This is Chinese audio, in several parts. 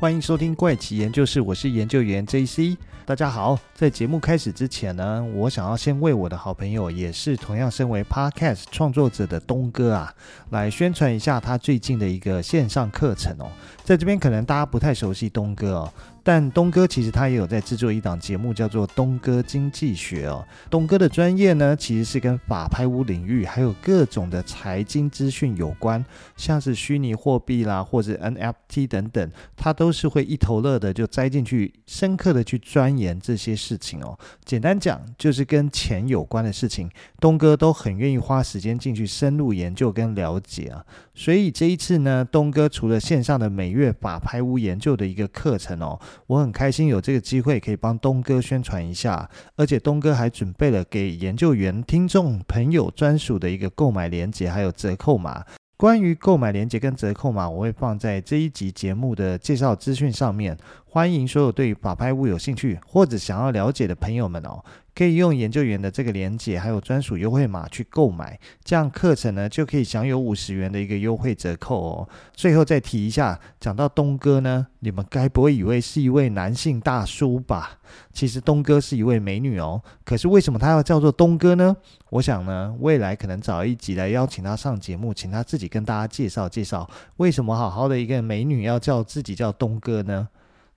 欢迎收听怪奇研究室，我是研究员 JC。大家好，在节目开始之前呢，我想要先为我的好朋友，也是同样身为 Podcast 创作者的东哥啊，来宣传一下他最近的一个线上课程哦。在这边可能大家不太熟悉东哥哦。但东哥其实他也有在制作一档节目，叫做《东哥经济学》哦。东哥的专业呢，其实是跟法拍屋领域还有各种的财经资讯有关，像是虚拟货币啦，或者 NFT 等等，他都是会一头热的就栽进去，深刻的去钻研研这些事情哦。简单讲，就是跟钱有关的事情，东哥都很愿意花时间进去深入研究跟了解啊。所以这一次呢，东哥除了线上的每月法拍屋研究的一个课程哦。我很开心有这个机会可以帮东哥宣传一下，而且东哥还准备了给研究员听众朋友专属的一个购买链接，还有折扣码。关于购买链接跟折扣码，我会放在这一集节目的介绍资讯上面。欢迎所有对法拍屋有兴趣或者想要了解的朋友们哦，可以用研究员的这个连结还有专属优惠码去购买，这样课程呢就可以享有五十元的一个优惠折扣哦。最后再提一下，讲到东哥呢，你们该不会以为是一位男性大叔吧？其实东哥是一位美女哦。可是为什么他要叫做东哥呢？我想呢，未来可能找一集来邀请他上节目，请他自己跟大家介绍介绍，为什么好好的一个美女要叫自己叫东哥呢？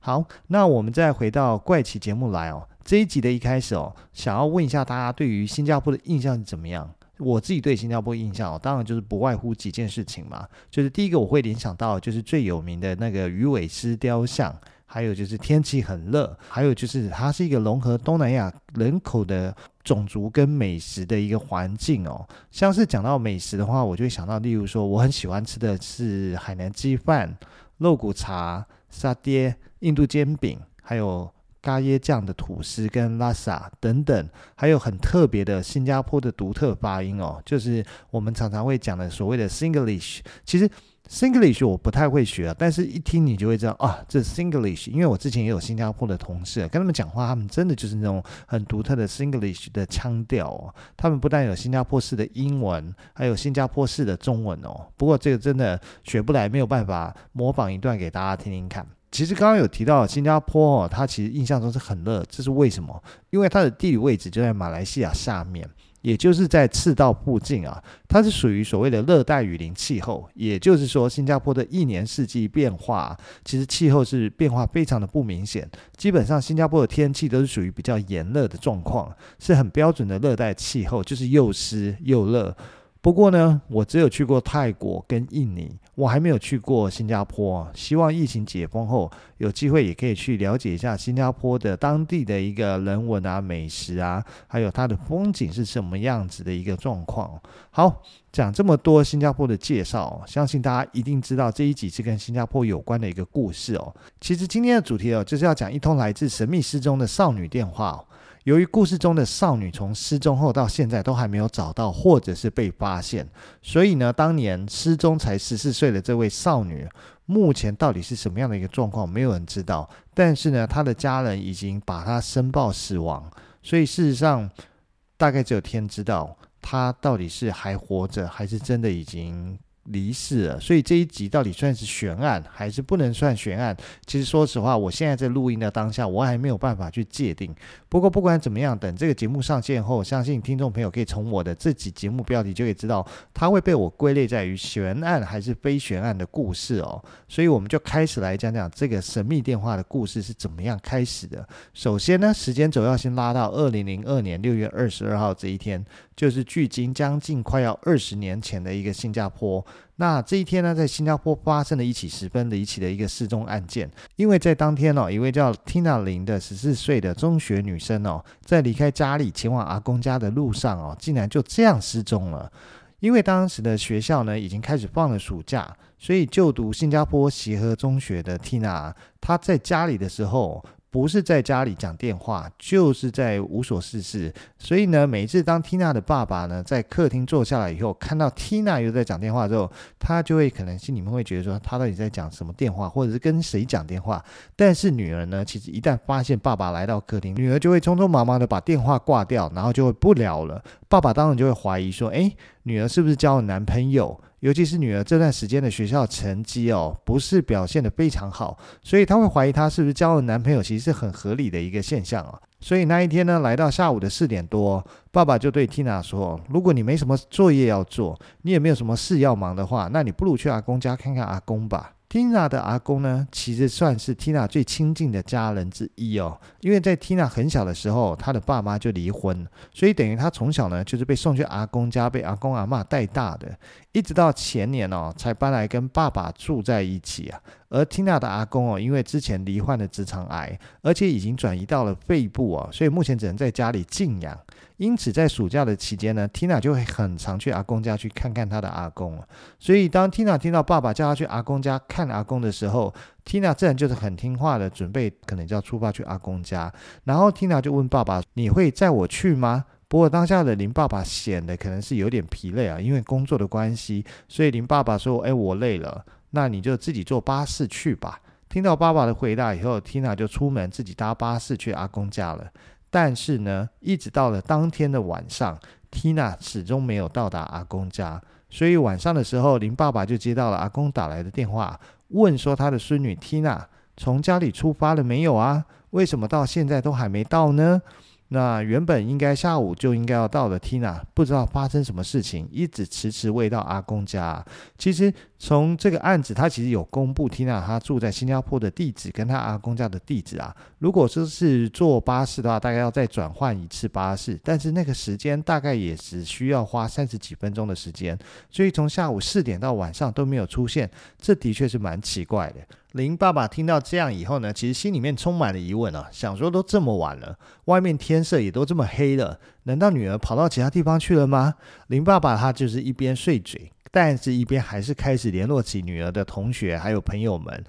好，那我们再回到怪奇节目来哦。这一集的一开始哦，想要问一下大家对于新加坡的印象是怎么样？我自己对新加坡印象哦，当然就是不外乎几件事情嘛。就是第一个我会联想到就是最有名的那个鱼尾狮雕像，还有就是天气很热，还有就是它是一个融合东南亚人口的种族跟美食的一个环境哦。像是讲到美食的话，我就会想到，例如说我很喜欢吃的是海南鸡饭、肉骨茶。沙爹、印度煎饼，还有咖椰酱的吐司跟拉萨等等，还有很特别的新加坡的独特发音哦，就是我们常常会讲的所谓的 Singlish。其实 Singlish 我不太会学，但是一听你就会知道啊，这是 Singlish。因为我之前也有新加坡的同事，跟他们讲话，他们真的就是那种很独特的 Singlish 的腔调哦。他们不但有新加坡式的英文，还有新加坡式的中文哦。不过这个真的学不来，没有办法模仿一段给大家听听看。其实刚刚有提到新加坡哦，它其实印象中是很热，这是为什么？因为它的地理位置就在马来西亚下面，也就是在赤道附近啊，它是属于所谓的热带雨林气候。也就是说，新加坡的一年四季变化，其实气候是变化非常的不明显。基本上，新加坡的天气都是属于比较炎热的状况，是很标准的热带气候，就是又湿又热。不过呢，我只有去过泰国跟印尼，我还没有去过新加坡。希望疫情解封后，有机会也可以去了解一下新加坡的当地的一个人文啊、美食啊，还有它的风景是什么样子的一个状况。好，讲这么多新加坡的介绍，相信大家一定知道这一集是跟新加坡有关的一个故事哦。其实今天的主题哦，就是要讲一通来自神秘失踪的少女电话。由于故事中的少女从失踪后到现在都还没有找到，或者是被发现，所以呢，当年失踪才十四岁的这位少女，目前到底是什么样的一个状况，没有人知道。但是呢，她的家人已经把她申报死亡，所以事实上，大概只有天知道她到底是还活着，还是真的已经。离世了，所以这一集到底算是悬案还是不能算悬案？其实说实话，我现在在录音的当下，我还没有办法去界定。不过不管怎么样，等这个节目上线后，相信听众朋友可以从我的这集节目标题就可以知道，它会被我归类在于悬案还是非悬案的故事哦。所以我们就开始来讲讲这个神秘电话的故事是怎么样开始的。首先呢，时间轴要先拉到二零零二年六月二十二号这一天。就是距今将近快要二十年前的一个新加坡，那这一天呢，在新加坡发生了一起十分离奇的一个失踪案件。因为在当天哦，一位叫 Tina 林的十四岁的中学女生哦，在离开家里前往阿公家的路上哦，竟然就这样失踪了。因为当时的学校呢，已经开始放了暑假，所以就读新加坡协和中学的 Tina，她在家里的时候。不是在家里讲电话，就是在无所事事。所以呢，每一次当 Tina 的爸爸呢在客厅坐下来以后，看到 Tina 又在讲电话之后，他就会可能心里面会觉得说，他到底在讲什么电话，或者是跟谁讲电话。但是女儿呢，其实一旦发现爸爸来到客厅，女儿就会匆匆忙忙的把电话挂掉，然后就会不聊了。爸爸当然就会怀疑说，诶，女儿是不是交了男朋友？尤其是女儿这段时间的学校成绩哦，不是表现得非常好，所以她会怀疑她是不是交了男朋友，其实是很合理的一个现象啊。所以那一天呢，来到下午的四点多，爸爸就对 Tina 说：“如果你没什么作业要做，你也没有什么事要忙的话，那你不如去阿公家看看阿公吧。” Tina 的阿公呢，其实算是 Tina 最亲近的家人之一哦。因为在 Tina 很小的时候，她的爸妈就离婚，所以等于她从小呢就是被送去阿公家，被阿公阿嬷带大的，一直到前年哦才搬来跟爸爸住在一起啊。而 Tina 的阿公哦，因为之前罹患了直肠癌，而且已经转移到了肺部哦，所以目前只能在家里静养。因此，在暑假的期间呢，Tina 就会很常去阿公家去看看他的阿公。所以，当 Tina 听到爸爸叫她去阿公家看阿公的时候，Tina 自然就是很听话的，准备可能就要出发去阿公家。然后，Tina 就问爸爸：“你会载我去吗？”不过，当下的林爸爸显得可能是有点疲累啊，因为工作的关系，所以林爸爸说：“哎，我累了，那你就自己坐巴士去吧。”听到爸爸的回答以后，Tina 就出门自己搭巴士去阿公家了。但是呢，一直到了当天的晚上，Tina 始终没有到达阿公家。所以晚上的时候，林爸爸就接到了阿公打来的电话，问说他的孙女 Tina 从家里出发了没有啊？为什么到现在都还没到呢？那原本应该下午就应该要到的 Tina，不知道发生什么事情，一直迟迟未到阿公家。其实从这个案子，他其实有公布 Tina 他住在新加坡的地址跟他阿公家的地址啊。如果说是坐巴士的话，大概要再转换一次巴士，但是那个时间大概也只需要花三十几分钟的时间。所以从下午四点到晚上都没有出现，这的确是蛮奇怪的。林爸爸听到这样以后呢，其实心里面充满了疑问啊，想说都这么晚了，外面天色也都这么黑了，难道女儿跑到其他地方去了吗？林爸爸他就是一边碎嘴，但是一边还是开始联络起女儿的同学还有朋友们。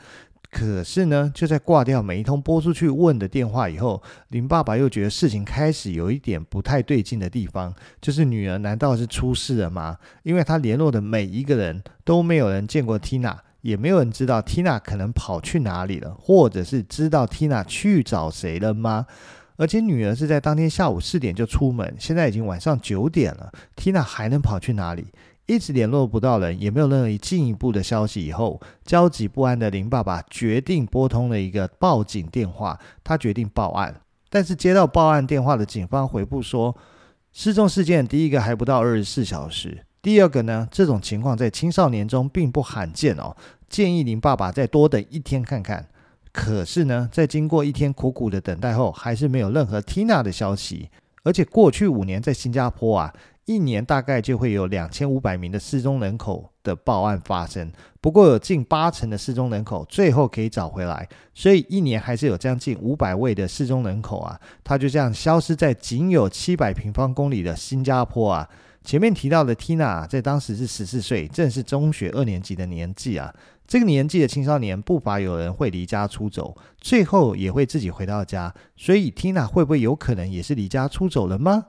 可是呢，就在挂掉每一通拨出去问的电话以后，林爸爸又觉得事情开始有一点不太对劲的地方，就是女儿难道是出事了吗？因为他联络的每一个人都没有人见过 Tina。也没有人知道 Tina 可能跑去哪里了，或者是知道 Tina 去找谁了吗？而且女儿是在当天下午四点就出门，现在已经晚上九点了，Tina 还能跑去哪里？一直联络不到人，也没有任何进一步的消息。以后焦急不安的林爸爸决定拨通了一个报警电话，他决定报案。但是接到报案电话的警方回复说，失踪事件第一个还不到二十四小时。第二个呢，这种情况在青少年中并不罕见哦。建议您爸爸再多等一天看看。可是呢，在经过一天苦苦的等待后，还是没有任何 Tina 的消息。而且过去五年在新加坡啊，一年大概就会有两千五百名的失踪人口的报案发生。不过有近八成的失踪人口最后可以找回来，所以一年还是有将近五百位的失踪人口啊，他就这样消失在仅有七百平方公里的新加坡啊。前面提到的 Tina 在当时是十四岁，正是中学二年级的年纪啊。这个年纪的青少年不乏有人会离家出走，最后也会自己回到家。所以 Tina 会不会有可能也是离家出走了吗？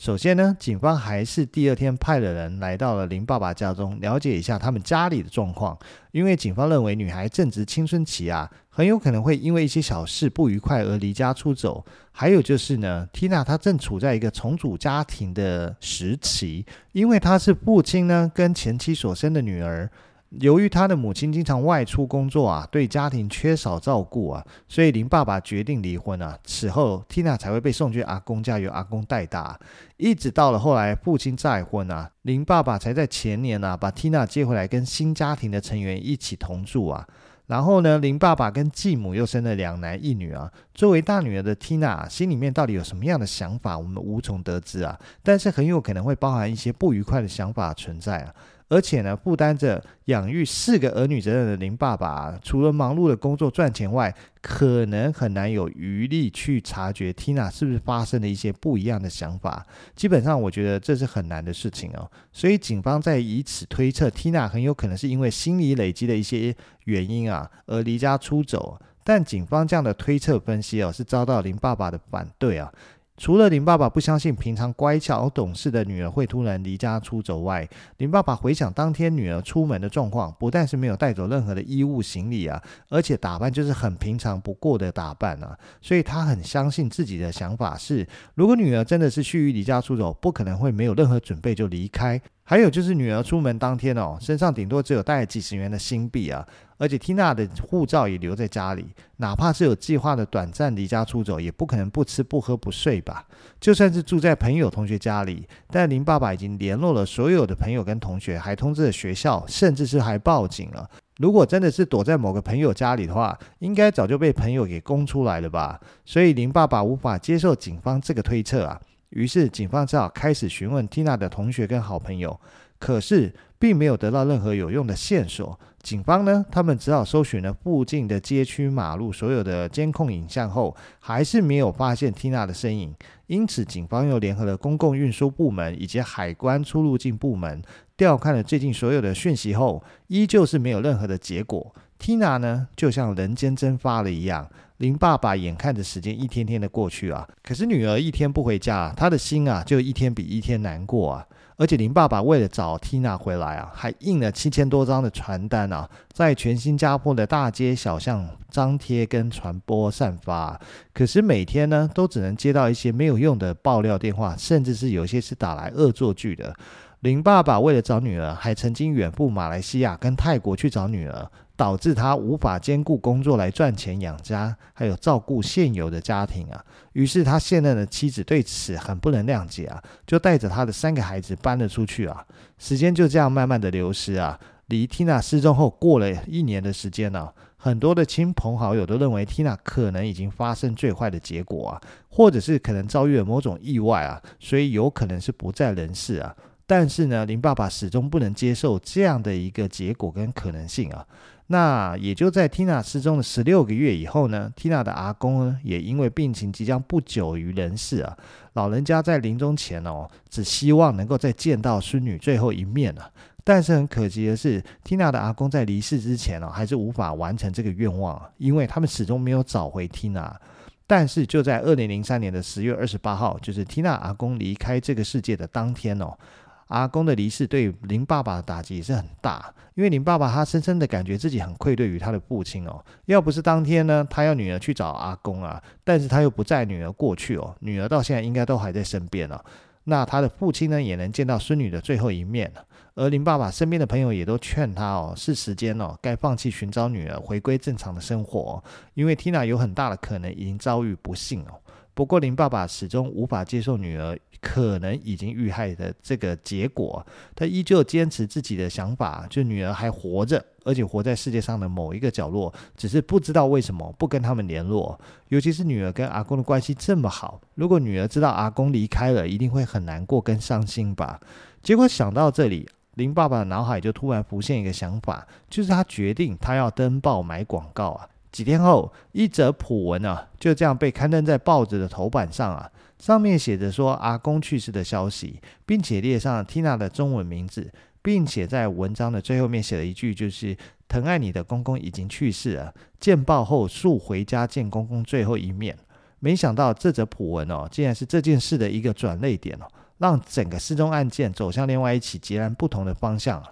首先呢，警方还是第二天派了人来到了林爸爸家中，了解一下他们家里的状况。因为警方认为女孩正值青春期啊，很有可能会因为一些小事不愉快而离家出走。还有就是呢，Tina 她正处在一个重组家庭的时期，因为她是父亲呢跟前妻所生的女儿。由于他的母亲经常外出工作啊，对家庭缺少照顾啊，所以林爸爸决定离婚啊。此后，Tina 才会被送去阿公家，由阿公带大。一直到了后来，父亲再婚啊，林爸爸才在前年啊，把 Tina 接回来，跟新家庭的成员一起同住啊。然后呢，林爸爸跟继母又生了两男一女啊。作为大女儿的 Tina，心里面到底有什么样的想法，我们无从得知啊。但是很有可能会包含一些不愉快的想法存在啊。而且呢，负担着养育四个儿女责任的林爸爸，除了忙碌的工作赚钱外，可能很难有余力去察觉 Tina 是不是发生了一些不一样的想法。基本上，我觉得这是很难的事情哦。所以，警方在以此推测，Tina 很有可能是因为心理累积的一些原因啊，而离家出走。但警方这样的推测分析哦，是遭到林爸爸的反对啊。除了林爸爸不相信平常乖巧懂事的女儿会突然离家出走外，林爸爸回想当天女儿出门的状况，不但是没有带走任何的衣物行李啊，而且打扮就是很平常不过的打扮啊，所以他很相信自己的想法是，如果女儿真的是蓄意离家出走，不可能会没有任何准备就离开。还有就是女儿出门当天哦，身上顶多只有带几十元的新币啊，而且缇娜的护照也留在家里，哪怕是有计划的短暂离家出走，也不可能不吃不喝不睡吧？就算是住在朋友同学家里，但林爸爸已经联络了所有的朋友跟同学，还通知了学校，甚至是还报警了。如果真的是躲在某个朋友家里的话，应该早就被朋友给供出来了吧？所以林爸爸无法接受警方这个推测啊。于是，警方只好开始询问缇娜的同学跟好朋友，可是并没有得到任何有用的线索。警方呢，他们只好搜寻了附近的街区、马路所有的监控影像后，还是没有发现缇娜的身影。因此，警方又联合了公共运输部门以及海关出入境部门，调看了最近所有的讯息后，依旧是没有任何的结果。缇娜呢，就像人间蒸发了一样。林爸爸眼看着时间一天天的过去啊，可是女儿一天不回家，他的心啊就一天比一天难过啊。而且林爸爸为了找缇娜回来啊，还印了七千多张的传单啊，在全新加坡的大街小巷张贴跟传播散发。可是每天呢，都只能接到一些没有用的爆料电话，甚至是有些是打来恶作剧的。林爸爸为了找女儿，还曾经远赴马来西亚跟泰国去找女儿。导致他无法兼顾工作来赚钱养家，还有照顾现有的家庭啊。于是他现任的妻子对此很不能谅解啊，就带着他的三个孩子搬了出去啊。时间就这样慢慢的流失啊。离缇娜失踪后过了一年的时间呢，很多的亲朋好友都认为缇娜可能已经发生最坏的结果啊，或者是可能遭遇了某种意外啊，所以有可能是不在人世啊。但是呢，林爸爸始终不能接受这样的一个结果跟可能性啊。那也就在缇娜失踪的十六个月以后呢，缇娜的阿公呢也因为病情即将不久于人世啊，老人家在临终前哦，只希望能够再见到孙女最后一面啊。但是很可惜的是，缇娜的阿公在离世之前哦，还是无法完成这个愿望啊，因为他们始终没有找回缇娜。但是就在二零零三年的十月二十八号，就是缇娜阿公离开这个世界的当天哦。阿公的离世对林爸爸的打击也是很大，因为林爸爸他深深的感觉自己很愧对于他的父亲哦。要不是当天呢，他要女儿去找阿公啊，但是他又不载女儿过去哦，女儿到现在应该都还在身边了。那他的父亲呢，也能见到孙女的最后一面。而林爸爸身边的朋友也都劝他哦，是时间哦，该放弃寻找女儿，回归正常的生活，因为缇娜有很大的可能已经遭遇不幸哦。不过林爸爸始终无法接受女儿可能已经遇害的这个结果，他依旧坚持自己的想法，就女儿还活着，而且活在世界上的某一个角落，只是不知道为什么不跟他们联络。尤其是女儿跟阿公的关系这么好，如果女儿知道阿公离开了，一定会很难过跟伤心吧。结果想到这里，林爸爸的脑海就突然浮现一个想法，就是他决定他要登报买广告啊。几天后，一则普文啊，就这样被刊登在报纸的头版上啊。上面写着说阿公去世的消息，并且列上了缇娜的中文名字，并且在文章的最后面写了一句，就是疼爱你的公公已经去世了，见报后速回家见公公最后一面。没想到这则普文哦，竟然是这件事的一个转捩点哦，让整个失踪案件走向另外一起截然不同的方向。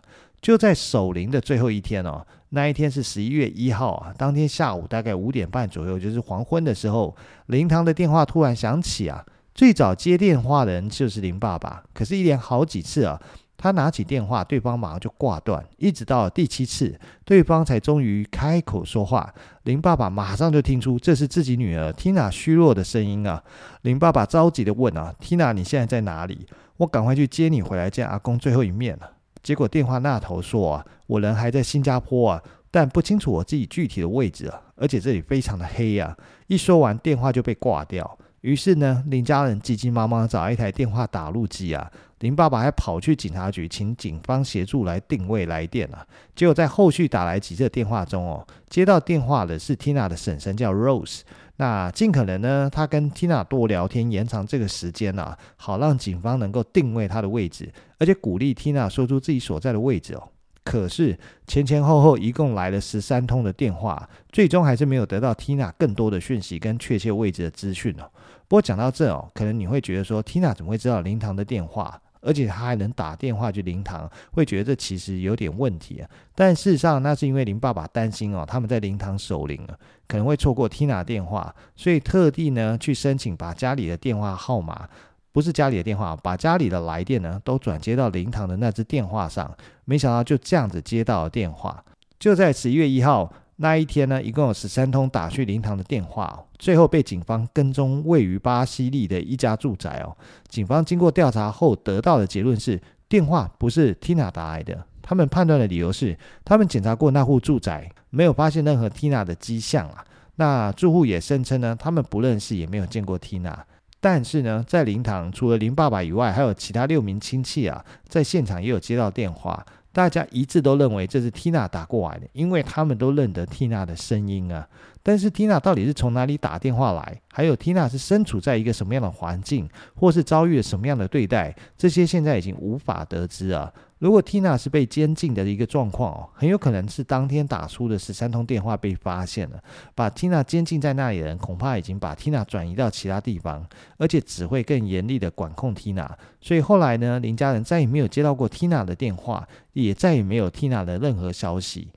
就在守灵的最后一天哦，那一天是十一月一号啊。当天下午大概五点半左右，就是黄昏的时候，灵堂的电话突然响起啊。最早接电话的人就是林爸爸，可是，一连好几次啊，他拿起电话，对方马上就挂断，一直到第七次，对方才终于开口说话。林爸爸马上就听出这是自己女儿缇娜虚弱的声音啊。林爸爸着急的问啊：“缇娜，你现在在哪里？我赶快去接你回来见阿公最后一面了。”结果电话那头说啊，我人还在新加坡啊，但不清楚我自己具体的位置啊，而且这里非常的黑啊。一说完电话就被挂掉。于是呢，林家人急急忙忙找一台电话打录机啊。林爸爸还跑去警察局，请警方协助来定位来电啊。结果在后续打来几次电话中哦，接到电话的是 Tina 的婶婶叫 Rose。那尽可能呢，他跟 Tina 多聊天，延长这个时间啊，好让警方能够定位他的位置，而且鼓励 Tina 说出自己所在的位置哦。可是前前后后一共来了十三通的电话，最终还是没有得到 Tina 更多的讯息跟确切位置的资讯哦。不过讲到这哦，可能你会觉得说 Tina 怎么会知道灵堂的电话？而且他还能打电话去灵堂，会觉得这其实有点问题啊。但事实上，那是因为林爸爸担心哦，他们在灵堂守灵了，可能会错过 Tina 电话，所以特地呢去申请把家里的电话号码不是家里的电话，把家里的来电呢都转接到灵堂的那只电话上。没想到就这样子接到了电话。就在十一月一号那一天呢，一共有十三通打去灵堂的电话，最后被警方跟踪位于巴西利的一家住宅哦。警方经过调查后得到的结论是，电话不是 Tina 打来的。他们判断的理由是，他们检查过那户住宅，没有发现任何 Tina 的迹象啊。那住户也声称呢，他们不认识，也没有见过 Tina。但是呢，在灵堂除了林爸爸以外，还有其他六名亲戚啊，在现场也有接到电话，大家一致都认为这是缇娜打过来的，因为他们都认得缇娜的声音啊。但是 Tina 到底是从哪里打电话来？还有 Tina 是身处在一个什么样的环境，或是遭遇了什么样的对待？这些现在已经无法得知啊。如果 Tina 是被监禁的一个状况哦，很有可能是当天打出的十三通电话被发现了，把 Tina 监禁在那里的人恐怕已经把 Tina 转移到其他地方，而且只会更严厉的管控 Tina。所以后来呢，林家人再也没有接到过 Tina 的电话，也再也没有 Tina 的任何消息。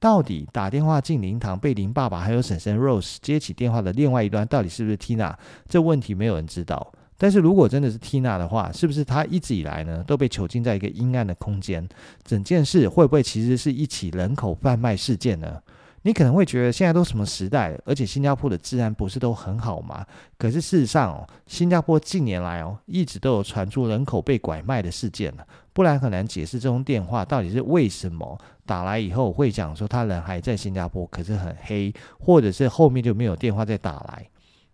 到底打电话进灵堂被林爸爸还有婶婶 Rose 接起电话的另外一端，到底是不是 Tina？这问题没有人知道。但是如果真的是 Tina 的话，是不是她一直以来呢都被囚禁在一个阴暗的空间？整件事会不会其实是一起人口贩卖事件呢？你可能会觉得现在都什么时代了，而且新加坡的治安不是都很好吗？可是事实上哦，新加坡近年来哦一直都有传出人口被拐卖的事件了，不然很难解释这通电话到底是为什么打来以后会讲说他人还在新加坡，可是很黑，或者是后面就没有电话再打来。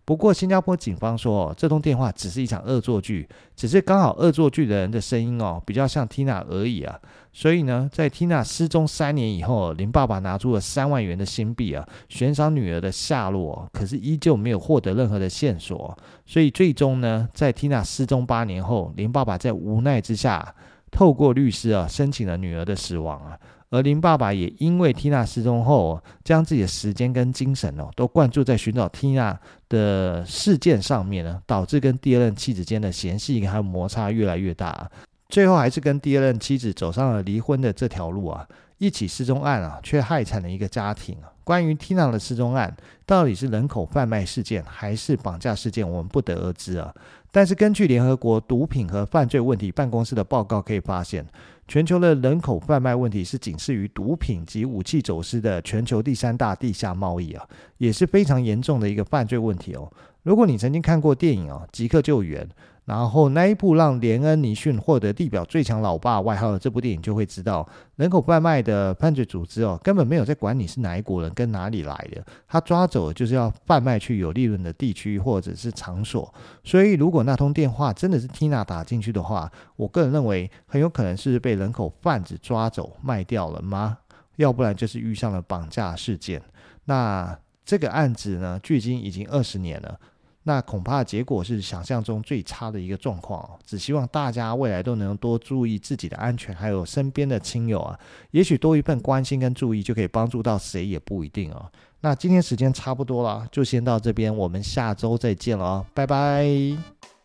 不过，新加坡警方说，这通电话只是一场恶作剧，只是刚好恶作剧的人的声音哦，比较像 Tina 而已啊。所以呢，在 Tina 失踪三年以后，林爸爸拿出了三万元的新币啊，悬赏女儿的下落，可是依旧没有获得任何的线索。所以最终呢，在 Tina 失踪八年后，林爸爸在无奈之下，透过律师啊，申请了女儿的死亡啊。而林爸爸也因为 Tina 失踪后，将自己的时间跟精神哦，都灌注在寻找 Tina 的事件上面呢，导致跟第二任妻子间的嫌隙还有摩擦越来越大，最后还是跟第二任妻子走上了离婚的这条路啊。一起失踪案啊，却害惨了一个家庭啊。关于 Tina 的失踪案，到底是人口贩卖事件还是绑架事件，我们不得而知啊。但是根据联合国毒品和犯罪问题办公室的报告可以发现，全球的人口贩卖问题是仅次于毒品及武器走私的全球第三大地下贸易啊，也是非常严重的一个犯罪问题哦。如果你曾经看过电影哦，《即刻救援》。然后那一部让连恩尼逊获得地表最强老爸外号的这部电影，就会知道人口贩卖的犯罪组织哦，根本没有在管你是哪一国人跟哪里来的，他抓走就是要贩卖去有利润的地区或者是场所。所以如果那通电话真的是 Tina 打进去的话，我个人认为很有可能是被人口贩子抓走卖掉了吗？要不然就是遇上了绑架事件。那这个案子呢，距今已经二十年了。那恐怕结果是想象中最差的一个状况哦，只希望大家未来都能多注意自己的安全，还有身边的亲友啊，也许多一份关心跟注意就可以帮助到谁也不一定哦。那今天时间差不多了，就先到这边，我们下周再见了哦，拜拜。